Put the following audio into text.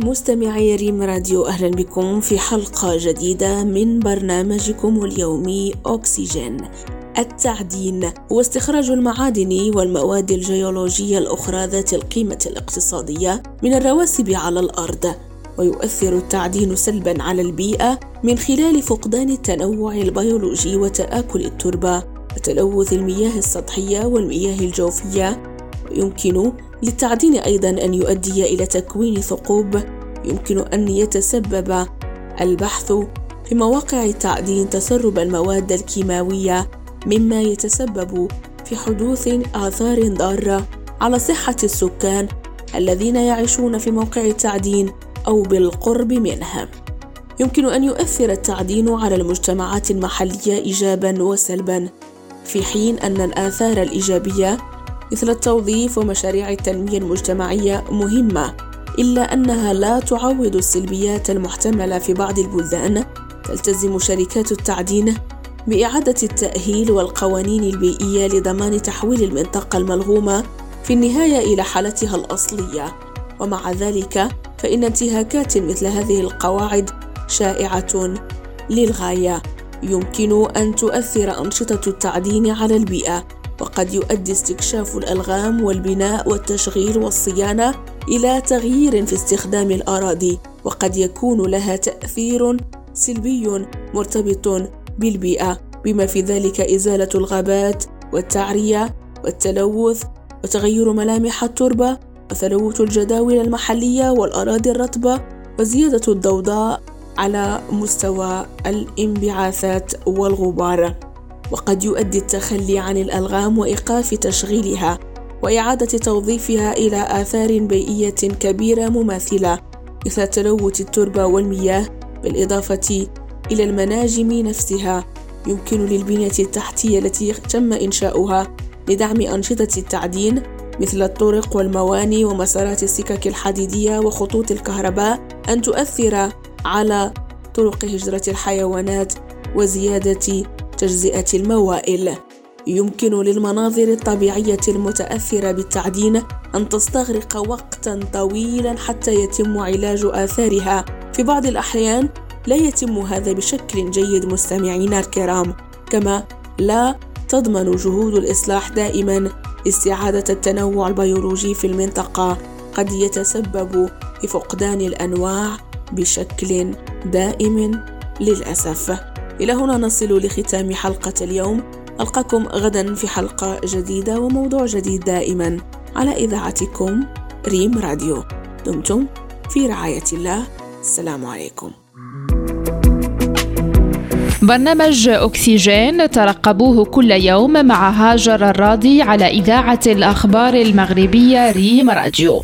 مستمعي ريم راديو أهلا بكم في حلقة جديدة من برنامجكم اليومي أكسجين التعدين هو استخراج المعادن والمواد الجيولوجية الأخرى ذات القيمة الاقتصادية من الرواسب على الأرض. ويؤثر التعدين سلبا على البيئة من خلال فقدان التنوع البيولوجي وتآكل التربة وتلوث المياه السطحية والمياه الجوفية. ويمكن للتعدين أيضا أن يؤدي إلى تكوين ثقوب يمكن أن يتسبب البحث في مواقع التعدين تسرب المواد الكيماوية مما يتسبب في حدوث آثار ضارة على صحة السكان الذين يعيشون في موقع التعدين أو بالقرب منها. يمكن أن يؤثر التعدين على المجتمعات المحلية إيجابًا وسلبًا، في حين أن الآثار الإيجابية مثل التوظيف ومشاريع التنمية المجتمعية مهمة، إلا أنها لا تعوض السلبيات المحتملة في بعض البلدان. تلتزم شركات التعدين بإعادة التأهيل والقوانين البيئية لضمان تحويل المنطقة الملغومة في النهاية إلى حالتها الأصلية، ومع ذلك فإن انتهاكات مثل هذه القواعد شائعة للغاية يمكن أن تؤثر أنشطة التعدين على البيئة وقد يؤدي استكشاف الألغام والبناء والتشغيل والصيانة إلى تغيير في استخدام الأراضي وقد يكون لها تأثير سلبي مرتبط بالبيئة بما في ذلك إزالة الغابات والتعرية والتلوث وتغير ملامح التربة وتلوث الجداول المحلية والأراضي الرطبة وزيادة الضوضاء على مستوى الانبعاثات والغبار. وقد يؤدي التخلي عن الألغام وإيقاف تشغيلها. وإعادة توظيفها إلى آثار بيئية كبيرة مماثلة مثل تلوث التربة والمياه بالإضافة إلى المناجم نفسها يمكن للبنية التحتية التي تم إنشاؤها لدعم أنشطة التعدين مثل الطرق والمواني ومسارات السكك الحديدية وخطوط الكهرباء أن تؤثر على طرق هجرة الحيوانات وزيادة تجزئة الموائل. يمكن للمناظر الطبيعية المتأثرة بالتعدين أن تستغرق وقتًا طويلًا حتى يتم علاج آثارها. في بعض الأحيان لا يتم هذا بشكل جيد مستمعينا الكرام، كما لا تضمن جهود الإصلاح دائمًا استعادة التنوع البيولوجي في المنطقة قد يتسبب في فقدان الأنواع بشكل دائم للأسف. إلى هنا نصل لختام حلقة اليوم، ألقاكم غدا في حلقة جديدة وموضوع جديد دائما على إذاعتكم ريم راديو. دمتم في رعاية الله. السلام عليكم. برنامج أكسجين ترقبوه كل يوم مع هاجر الراضي على إذاعة الأخبار المغربية ريم راديو